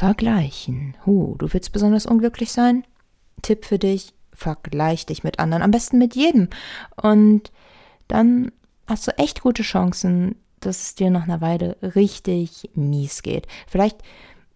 Vergleichen. Huh, du willst besonders unglücklich sein? Tipp für dich, vergleich dich mit anderen, am besten mit jedem. Und dann hast du echt gute Chancen, dass es dir nach einer Weile richtig mies geht. Vielleicht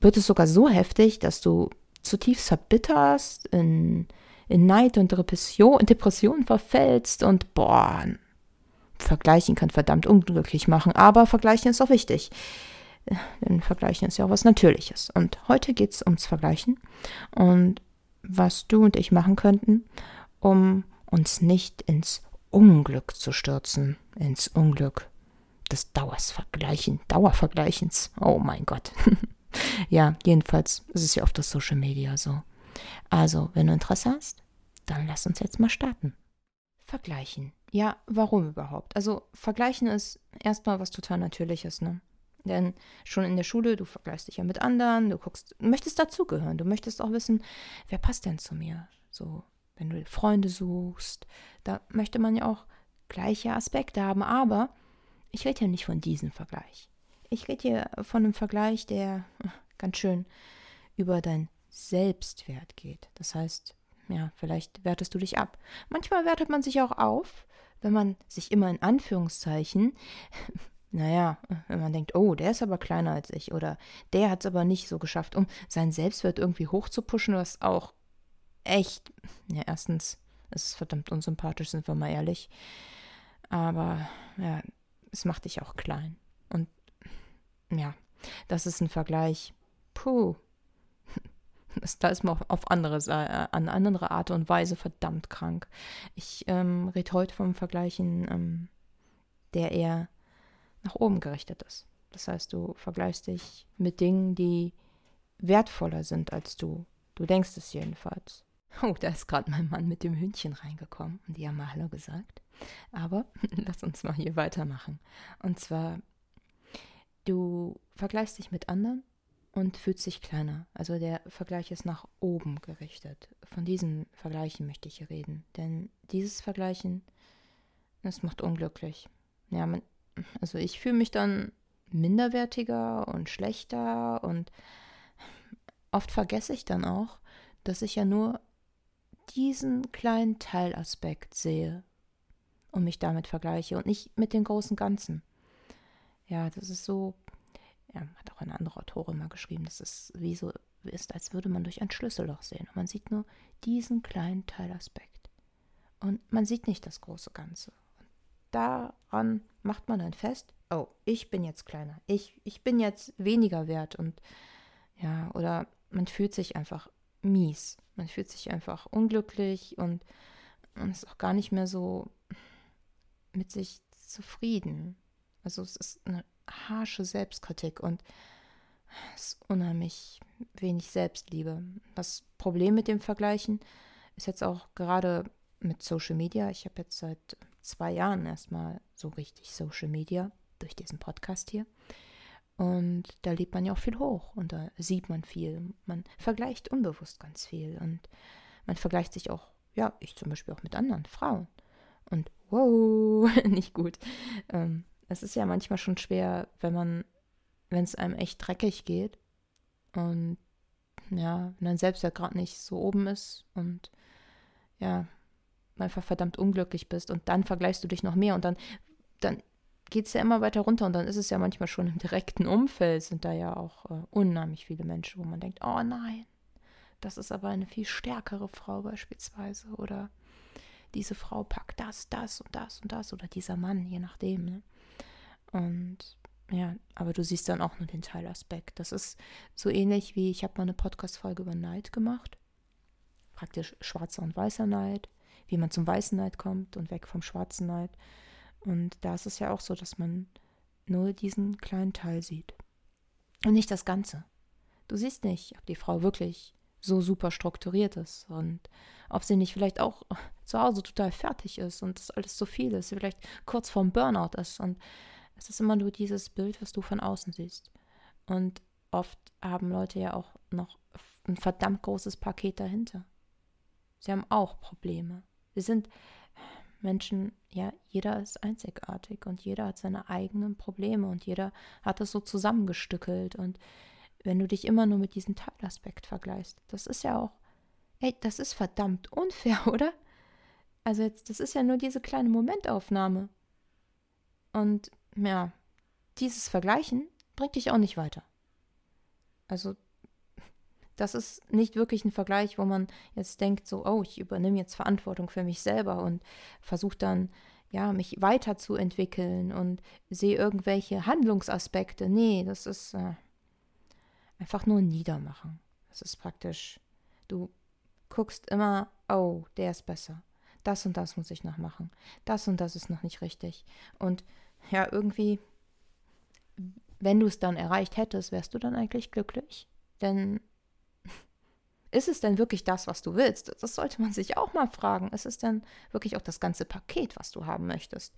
wird es sogar so heftig, dass du zutiefst verbitterst, in, in Neid und Depression, Depression verfällst und boah, Vergleichen kann verdammt unglücklich machen, aber Vergleichen ist auch wichtig. Denn Vergleichen ist ja auch was Natürliches. Und heute geht es ums Vergleichen und was du und ich machen könnten, um uns nicht ins Unglück zu stürzen, ins Unglück des Dauersvergleichen, Dauervergleichens. Oh mein Gott. ja, jedenfalls ist es ja auf das Social Media so. Also, wenn du Interesse hast, dann lass uns jetzt mal starten. Vergleichen. Ja, warum überhaupt? Also, vergleichen ist erstmal was total Natürliches, ne? Denn schon in der Schule, du vergleichst dich ja mit anderen, du guckst, möchtest dazugehören, du möchtest auch wissen, wer passt denn zu mir? So, wenn du Freunde suchst, da möchte man ja auch gleiche Aspekte haben, aber ich rede ja nicht von diesem Vergleich. Ich rede hier von einem Vergleich, der ganz schön über dein Selbstwert geht. Das heißt, ja, vielleicht wertest du dich ab. Manchmal wertet man sich auch auf, wenn man sich immer in Anführungszeichen, naja, wenn man denkt, oh, der ist aber kleiner als ich oder der hat es aber nicht so geschafft, um seinen Selbstwert irgendwie hochzupuschen, was auch echt, ja, erstens ist es verdammt unsympathisch, sind wir mal ehrlich. Aber ja, es macht dich auch klein. Und ja, das ist ein Vergleich. Puh. Da ist man auf andere, äh, an andere Art und Weise verdammt krank. Ich ähm, rede heute vom Vergleichen, ähm, der eher nach oben gerichtet ist. Das heißt, du vergleichst dich mit Dingen, die wertvoller sind als du. Du denkst es jedenfalls. Oh, da ist gerade mein Mann mit dem Hündchen reingekommen und die haben mal Hallo gesagt. Aber lass uns mal hier weitermachen. Und zwar, du vergleichst dich mit anderen und fühlst dich kleiner. Also der Vergleich ist nach oben gerichtet. Von diesen Vergleichen möchte ich hier reden. Denn dieses Vergleichen, das macht unglücklich. Ja, man, also ich fühle mich dann minderwertiger und schlechter und oft vergesse ich dann auch, dass ich ja nur diesen kleinen Teilaspekt sehe und mich damit vergleiche und nicht mit den großen Ganzen. Ja, das ist so, ja, hat auch eine andere Autorin mal geschrieben, dass es wie so ist, als würde man durch ein Schlüsselloch sehen. Und man sieht nur diesen kleinen Teilaspekt. Und man sieht nicht das große Ganze. Und daran macht man dann fest, oh, ich bin jetzt kleiner. Ich, ich bin jetzt weniger wert. Und ja, oder man fühlt sich einfach mies. Man fühlt sich einfach unglücklich und man ist auch gar nicht mehr so mit sich zufrieden. Also es ist eine harsche Selbstkritik und es ist unheimlich wenig Selbstliebe. Das Problem mit dem Vergleichen ist jetzt auch gerade mit Social Media. Ich habe jetzt seit zwei Jahren erstmal so richtig Social Media durch diesen Podcast hier. Und da lebt man ja auch viel hoch und da sieht man viel. Man vergleicht unbewusst ganz viel und man vergleicht sich auch, ja, ich zum Beispiel auch mit anderen Frauen. Und wow, nicht gut. Ähm, es ist ja manchmal schon schwer, wenn man, wenn es einem echt dreckig geht und ja, wenn dann selbst ja gerade nicht so oben ist und ja, einfach verdammt unglücklich bist und dann vergleichst du dich noch mehr und dann, dann geht es ja immer weiter runter und dann ist es ja manchmal schon im direkten Umfeld, sind da ja auch äh, unheimlich viele Menschen, wo man denkt, oh nein, das ist aber eine viel stärkere Frau beispielsweise oder diese Frau packt das, das und das und das oder dieser Mann, je nachdem. Ne? Und ja, aber du siehst dann auch nur den Teilaspekt. Das ist so ähnlich wie, ich habe mal eine Podcast-Folge über Neid gemacht. Praktisch schwarzer und weißer Neid, wie man zum weißen Neid kommt und weg vom schwarzen Neid. Und da ist es ja auch so, dass man nur diesen kleinen Teil sieht. Und nicht das Ganze. Du siehst nicht, ob die Frau wirklich so super strukturiert ist und ob sie nicht vielleicht auch zu Hause total fertig ist und das alles zu viel ist, sie vielleicht kurz vorm Burnout ist und es ist immer nur dieses Bild, was du von außen siehst. Und oft haben Leute ja auch noch ein verdammt großes Paket dahinter. Sie haben auch Probleme. Sie sind Menschen, ja, jeder ist einzigartig und jeder hat seine eigenen Probleme und jeder hat es so zusammengestückelt und wenn du dich immer nur mit diesem Teilaspekt vergleichst. Das ist ja auch, ey, das ist verdammt unfair, oder? Also jetzt, das ist ja nur diese kleine Momentaufnahme. Und ja, dieses Vergleichen bringt dich auch nicht weiter. Also das ist nicht wirklich ein Vergleich, wo man jetzt denkt, so, oh, ich übernehme jetzt Verantwortung für mich selber und versuche dann, ja, mich weiterzuentwickeln und sehe irgendwelche Handlungsaspekte. Nee, das ist äh, einfach nur Niedermachen. Das ist praktisch, du guckst immer, oh, der ist besser. Das und das muss ich noch machen. Das und das ist noch nicht richtig. Und ja, irgendwie, wenn du es dann erreicht hättest, wärst du dann eigentlich glücklich? Denn ist es denn wirklich das, was du willst? Das sollte man sich auch mal fragen. Ist es denn wirklich auch das ganze Paket, was du haben möchtest?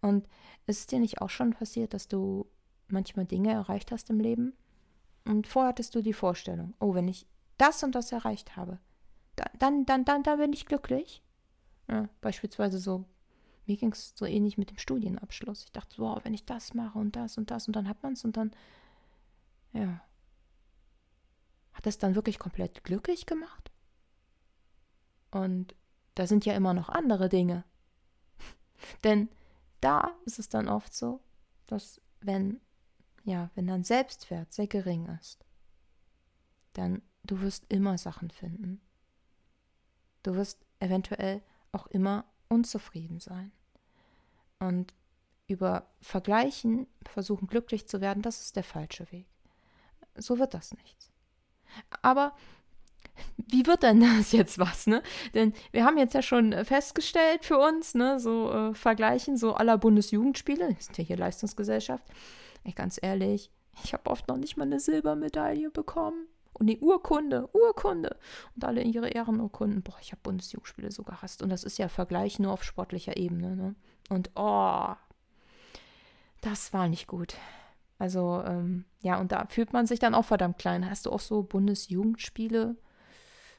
Und ist es dir nicht auch schon passiert, dass du manchmal Dinge erreicht hast im Leben? Und vorher hattest du die Vorstellung, oh, wenn ich das und das erreicht habe, dann, dann, dann, dann, dann bin ich glücklich. Ja, beispielsweise so, mir ging es so ähnlich mit dem Studienabschluss. Ich dachte, wow, wenn ich das mache und das und das und dann hat man es und dann, ja, hat es dann wirklich komplett glücklich gemacht? Und da sind ja immer noch andere Dinge. Denn da ist es dann oft so, dass wenn, ja, wenn dein Selbstwert sehr gering ist, dann du wirst immer Sachen finden. Du wirst eventuell auch immer unzufrieden sein. Und über Vergleichen versuchen glücklich zu werden, das ist der falsche Weg. So wird das nichts. Aber wie wird denn das jetzt was, ne? Denn wir haben jetzt ja schon festgestellt für uns, ne, so äh, Vergleichen, so aller Bundesjugendspiele, ist ja hier Leistungsgesellschaft. Ey, ganz ehrlich, ich habe oft noch nicht mal eine Silbermedaille bekommen. Und die Urkunde, Urkunde. Und alle ihre Ehrenurkunden. Boah, ich habe Bundesjugendspiele so gehasst. Und das ist ja Vergleich nur auf sportlicher Ebene, ne? Und oh, das war nicht gut. Also, ähm, ja, und da fühlt man sich dann auch verdammt klein. Hast du auch so Bundesjugendspiele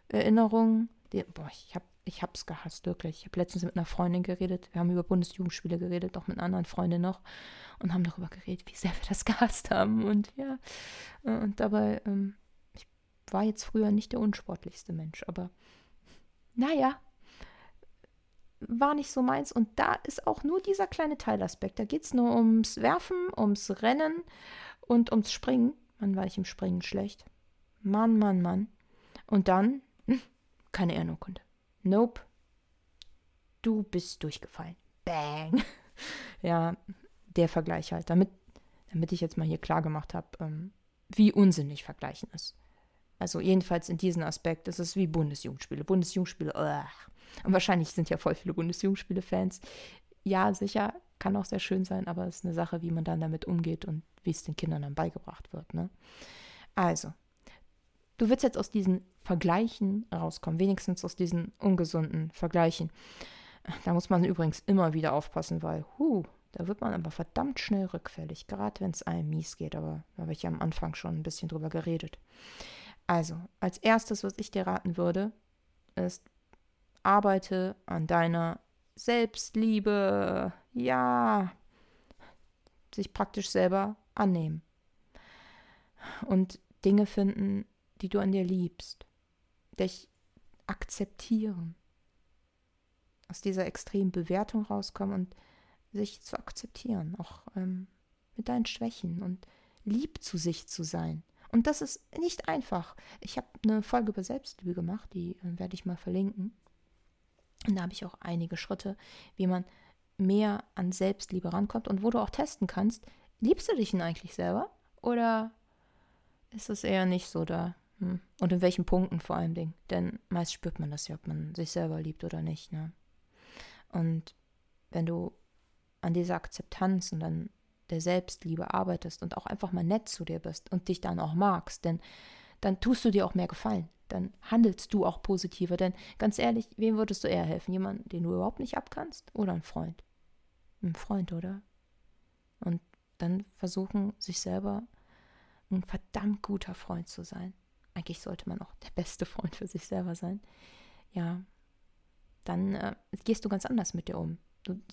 Erinnerungen? boah, ich habe ich hab's gehasst, wirklich. Ich habe letztens mit einer Freundin geredet. Wir haben über Bundesjugendspiele geredet, auch mit einer anderen Freundin noch. Und haben darüber geredet, wie sehr wir das gehasst haben. Und ja, und dabei, ähm, ich war jetzt früher nicht der unsportlichste Mensch, aber naja, war nicht so meins. Und da ist auch nur dieser kleine Teilaspekt. Da geht es nur ums Werfen, ums Rennen und ums Springen. Mann, war ich im Springen schlecht. Mann, Mann, Mann. Und dann keine Ehrenurkunde. Nope. Du bist durchgefallen. Bang. ja, der Vergleich halt. Damit, damit ich jetzt mal hier klar gemacht habe, ähm, wie unsinnig Vergleichen ist. Also jedenfalls in diesem Aspekt ist es wie Bundesjugendspiele. Bundesjugendspiele, ugh. und wahrscheinlich sind ja voll viele Bundesjugendspiele-Fans. Ja, sicher, kann auch sehr schön sein, aber es ist eine Sache, wie man dann damit umgeht und wie es den Kindern dann beigebracht wird. Ne? Also, du willst jetzt aus diesen Vergleichen rauskommen, wenigstens aus diesen ungesunden Vergleichen. Da muss man übrigens immer wieder aufpassen, weil, huh, da wird man aber verdammt schnell rückfällig, gerade wenn es einem mies geht, aber da habe ich ja am Anfang schon ein bisschen drüber geredet. Also, als erstes, was ich dir raten würde, ist, arbeite an deiner Selbstliebe. Ja, sich praktisch selber annehmen. Und Dinge finden, die du an dir liebst. Dich akzeptieren. Aus dieser extremen Bewertung rauskommen und sich zu akzeptieren, auch ähm, mit deinen Schwächen und lieb zu sich zu sein. Und das ist nicht einfach. Ich habe eine Folge über Selbstliebe gemacht, die äh, werde ich mal verlinken. Und da habe ich auch einige Schritte, wie man mehr an Selbstliebe rankommt und wo du auch testen kannst, liebst du dich denn eigentlich selber? Oder ist es eher nicht so da? Hm. Und in welchen Punkten vor allem Ding? Denn meist spürt man das ja, ob man sich selber liebt oder nicht. Ne? Und wenn du an dieser Akzeptanz und an der Selbstliebe arbeitest und auch einfach mal nett zu dir bist und dich dann auch magst, denn dann tust du dir auch mehr Gefallen. Dann handelst du auch positiver. Denn ganz ehrlich, wem würdest du eher helfen? Jemand, den du überhaupt nicht abkannst? Oder ein Freund? Ein Freund, oder? Und dann versuchen, sich selber ein verdammt guter Freund zu sein. Eigentlich sollte man auch der beste Freund für sich selber sein. Ja, dann äh, gehst du ganz anders mit dir um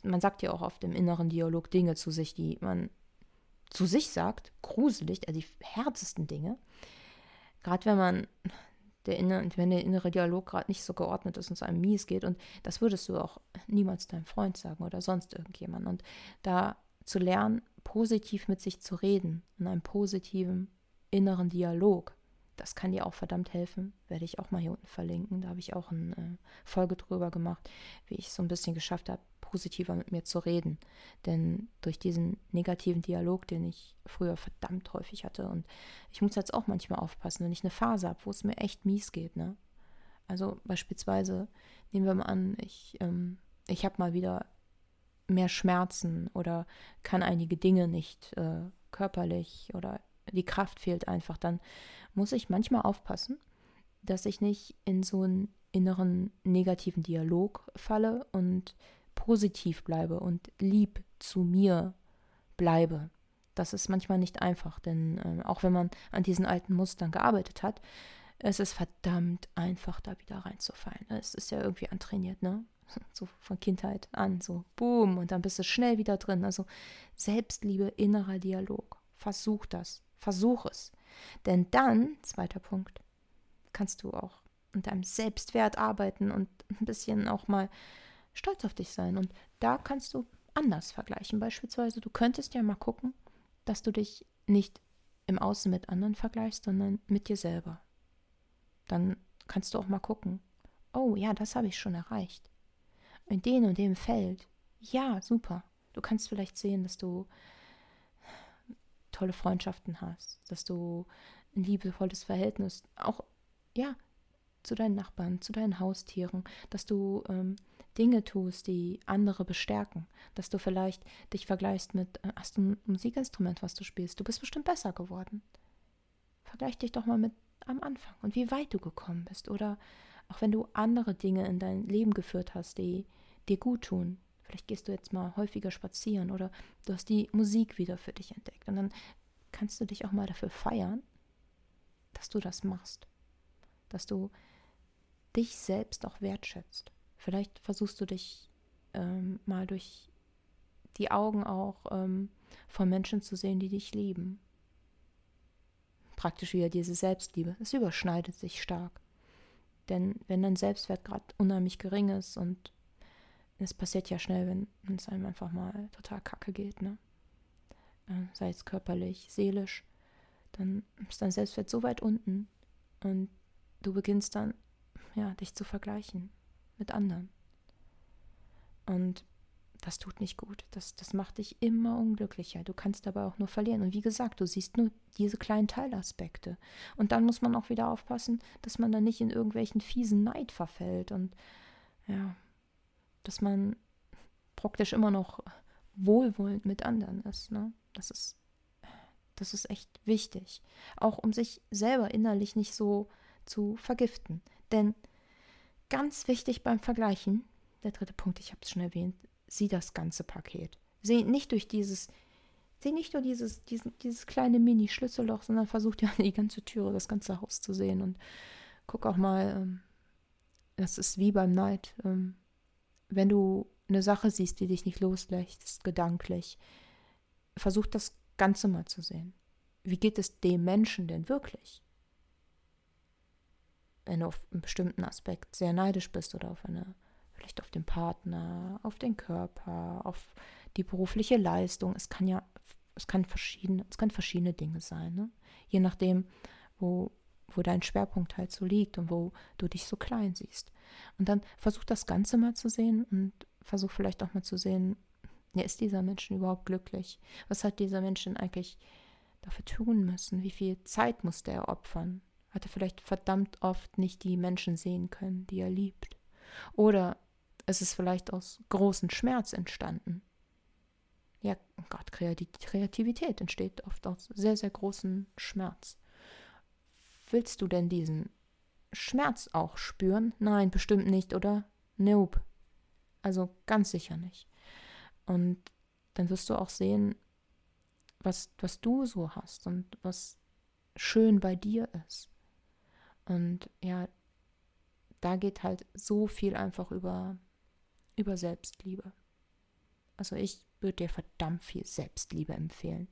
man sagt ja auch auf dem inneren Dialog Dinge zu sich, die man zu sich sagt, gruselig, also die härtesten Dinge. Gerade wenn man der innere, wenn der innere Dialog gerade nicht so geordnet ist und es einem mies geht. Und das würdest du auch niemals deinem Freund sagen oder sonst irgendjemand. Und da zu lernen, positiv mit sich zu reden, in einem positiven inneren Dialog, das kann dir auch verdammt helfen. Werde ich auch mal hier unten verlinken. Da habe ich auch eine äh, Folge drüber gemacht, wie ich so ein bisschen geschafft habe, positiver mit mir zu reden. Denn durch diesen negativen Dialog, den ich früher verdammt häufig hatte, und ich muss jetzt auch manchmal aufpassen, wenn ich eine Phase habe, wo es mir echt mies geht, ne? Also beispielsweise, nehmen wir mal an, ich, ähm, ich habe mal wieder mehr Schmerzen oder kann einige Dinge nicht äh, körperlich oder die Kraft fehlt einfach, dann muss ich manchmal aufpassen, dass ich nicht in so einen inneren negativen Dialog falle und positiv bleibe und lieb zu mir bleibe. Das ist manchmal nicht einfach, denn äh, auch wenn man an diesen alten Mustern gearbeitet hat, es ist verdammt einfach, da wieder reinzufallen. Es ist ja irgendwie antrainiert, ne? So von Kindheit an, so boom, und dann bist du schnell wieder drin. Also Selbstliebe, innerer Dialog. Versuch das. Versuch es. Denn dann, zweiter Punkt, kannst du auch an deinem Selbstwert arbeiten und ein bisschen auch mal stolz auf dich sein. Und da kannst du anders vergleichen. Beispielsweise, du könntest ja mal gucken, dass du dich nicht im Außen mit anderen vergleichst, sondern mit dir selber. Dann kannst du auch mal gucken, oh ja, das habe ich schon erreicht. In dem und dem Feld, ja, super. Du kannst vielleicht sehen, dass du tolle Freundschaften hast, dass du ein liebevolles Verhältnis, auch ja, zu deinen Nachbarn, zu deinen Haustieren, dass du ähm, Dinge tust, die andere bestärken, dass du vielleicht dich vergleichst mit, äh, hast du ein Musikinstrument, was du spielst, du bist bestimmt besser geworden. Vergleich dich doch mal mit am Anfang und wie weit du gekommen bist. Oder auch wenn du andere Dinge in dein Leben geführt hast, die dir gut tun. Vielleicht gehst du jetzt mal häufiger spazieren oder du hast die Musik wieder für dich entdeckt. Und dann kannst du dich auch mal dafür feiern, dass du das machst. Dass du dich selbst auch wertschätzt. Vielleicht versuchst du dich ähm, mal durch die Augen auch ähm, von Menschen zu sehen, die dich lieben. Praktisch wieder diese Selbstliebe. Es überschneidet sich stark. Denn wenn dein Selbstwert gerade unheimlich gering ist und es passiert ja schnell, wenn es einem einfach mal total kacke geht, ne? Äh, sei es körperlich, seelisch, dann ist dein Selbstwert so weit unten und du beginnst dann, ja, dich zu vergleichen mit anderen. Und das tut nicht gut. Das, das macht dich immer unglücklicher. Du kannst aber auch nur verlieren. Und wie gesagt, du siehst nur diese kleinen Teilaspekte. Und dann muss man auch wieder aufpassen, dass man dann nicht in irgendwelchen fiesen Neid verfällt. Und ja, dass man praktisch immer noch wohlwollend mit anderen ist. Ne? Das ist, das ist echt wichtig. Auch um sich selber innerlich nicht so zu vergiften. Denn ganz wichtig beim Vergleichen, der dritte Punkt, ich habe es schon erwähnt, sieh das ganze Paket. Sieh nicht durch dieses, sieh nicht nur dieses, diesen, dieses kleine Mini-Schlüsselloch, sondern versuch ja die ganze Türe, das ganze Haus zu sehen und guck auch mal, ähm, das ist wie beim Neid, ähm, wenn du eine Sache siehst, die dich nicht loslässt, gedanklich, versuch das Ganze mal zu sehen. Wie geht es dem Menschen denn wirklich? Wenn du auf einen bestimmten Aspekt sehr neidisch bist oder auf eine, vielleicht auf den Partner, auf den Körper, auf die berufliche Leistung. Es kann ja, es kann verschiedene, es kann verschiedene Dinge sein, ne? je nachdem, wo, wo dein Schwerpunkt halt so liegt und wo du dich so klein siehst. Und dann versuch das Ganze mal zu sehen und versuch vielleicht auch mal zu sehen, ja, ist dieser Mensch überhaupt glücklich? Was hat dieser Mensch denn eigentlich dafür tun müssen? Wie viel Zeit musste er opfern? Hat er vielleicht verdammt oft nicht die Menschen sehen können, die er liebt. Oder es ist vielleicht aus großem Schmerz entstanden. Ja, Gott, Kreativität entsteht oft aus sehr, sehr großem Schmerz. Willst du denn diesen Schmerz auch spüren? Nein, bestimmt nicht, oder? Nope. Also ganz sicher nicht. Und dann wirst du auch sehen, was, was du so hast und was schön bei dir ist. Und ja, da geht halt so viel einfach über, über Selbstliebe. Also ich würde dir verdammt viel Selbstliebe empfehlen.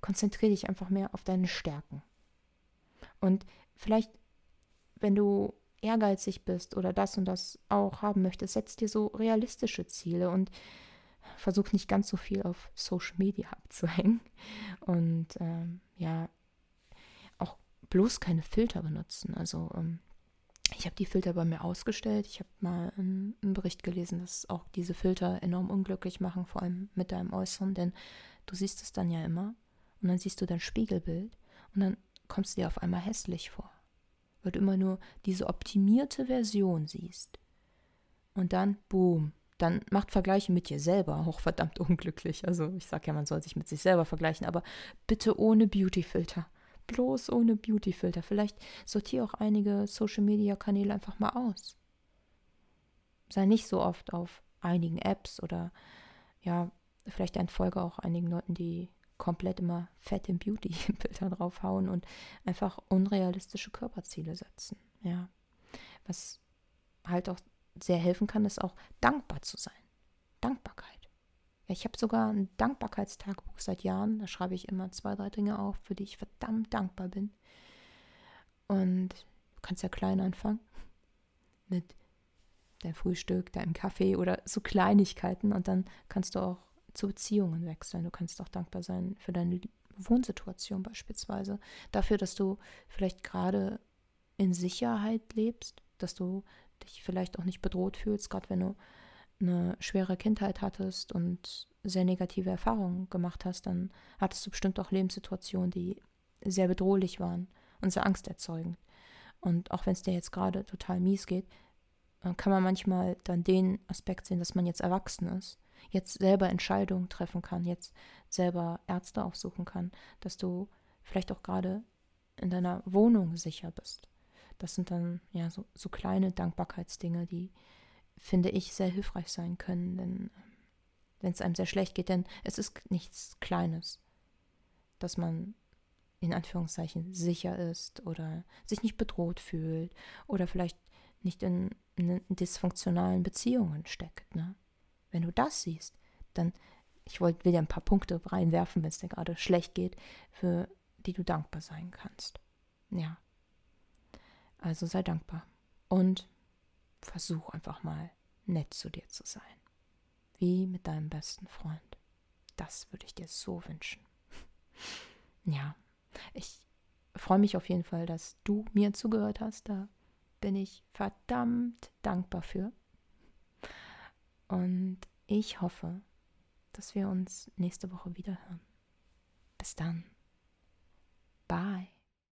Konzentriere dich einfach mehr auf deine Stärken. Und vielleicht, wenn du ehrgeizig bist oder das und das auch haben möchtest, setz dir so realistische Ziele und versuch nicht ganz so viel auf Social Media abzuhängen. Und ähm, ja, bloß keine Filter benutzen. Also ähm, ich habe die Filter bei mir ausgestellt. Ich habe mal einen, Bericht gelesen, dass auch diese Filter enorm unglücklich machen, vor allem mit deinem Äußeren, denn du siehst es dann ja immer und dann siehst du dein Spiegelbild und dann kommst du dir auf einmal hässlich vor, weil du immer nur diese optimierte Version siehst. Und dann, boom, dann macht Vergleiche mit dir selber auch verdammt unglücklich. Also ich sage ja, man soll sich mit sich selber vergleichen, aber bitte ohne Beautyfilter bloß ohne Beautyfilter. Vielleicht sortiere auch einige Social-Media-Kanäle einfach mal aus. Sei nicht so oft auf einigen Apps oder ja, vielleicht entfolge auch einigen Leuten, die komplett immer fett im Beauty-Filter draufhauen und einfach unrealistische Körperziele setzen. Ja. Was halt auch sehr helfen kann, ist auch dankbar zu sein. Dankbarkeit. Ich habe sogar ein Dankbarkeitstagebuch seit Jahren. Da schreibe ich immer zwei, drei Dinge auf, für die ich verdammt dankbar bin. Und du kannst ja klein anfangen. Mit deinem Frühstück, deinem Kaffee oder so Kleinigkeiten. Und dann kannst du auch zu Beziehungen wechseln. Du kannst auch dankbar sein für deine Wohnsituation beispielsweise. Dafür, dass du vielleicht gerade in Sicherheit lebst, dass du dich vielleicht auch nicht bedroht fühlst, gerade wenn du eine schwere Kindheit hattest und sehr negative Erfahrungen gemacht hast, dann hattest du bestimmt auch Lebenssituationen, die sehr bedrohlich waren und sehr angsterzeugend. Und auch wenn es dir jetzt gerade total mies geht, kann man manchmal dann den Aspekt sehen, dass man jetzt erwachsen ist, jetzt selber Entscheidungen treffen kann, jetzt selber Ärzte aufsuchen kann, dass du vielleicht auch gerade in deiner Wohnung sicher bist. Das sind dann ja so, so kleine Dankbarkeitsdinge, die finde ich, sehr hilfreich sein können, denn wenn es einem sehr schlecht geht, denn es ist nichts Kleines, dass man in Anführungszeichen sicher ist oder sich nicht bedroht fühlt oder vielleicht nicht in, in dysfunktionalen Beziehungen steckt. Ne? Wenn du das siehst, dann, ich wollte will dir ein paar Punkte reinwerfen, wenn es dir gerade schlecht geht, für die du dankbar sein kannst. Ja. Also sei dankbar. Und versuch einfach mal nett zu dir zu sein. Wie mit deinem besten Freund. Das würde ich dir so wünschen. ja, ich freue mich auf jeden Fall, dass du mir zugehört hast. Da bin ich verdammt dankbar für. Und ich hoffe, dass wir uns nächste Woche wieder hören. Bis dann. Bye.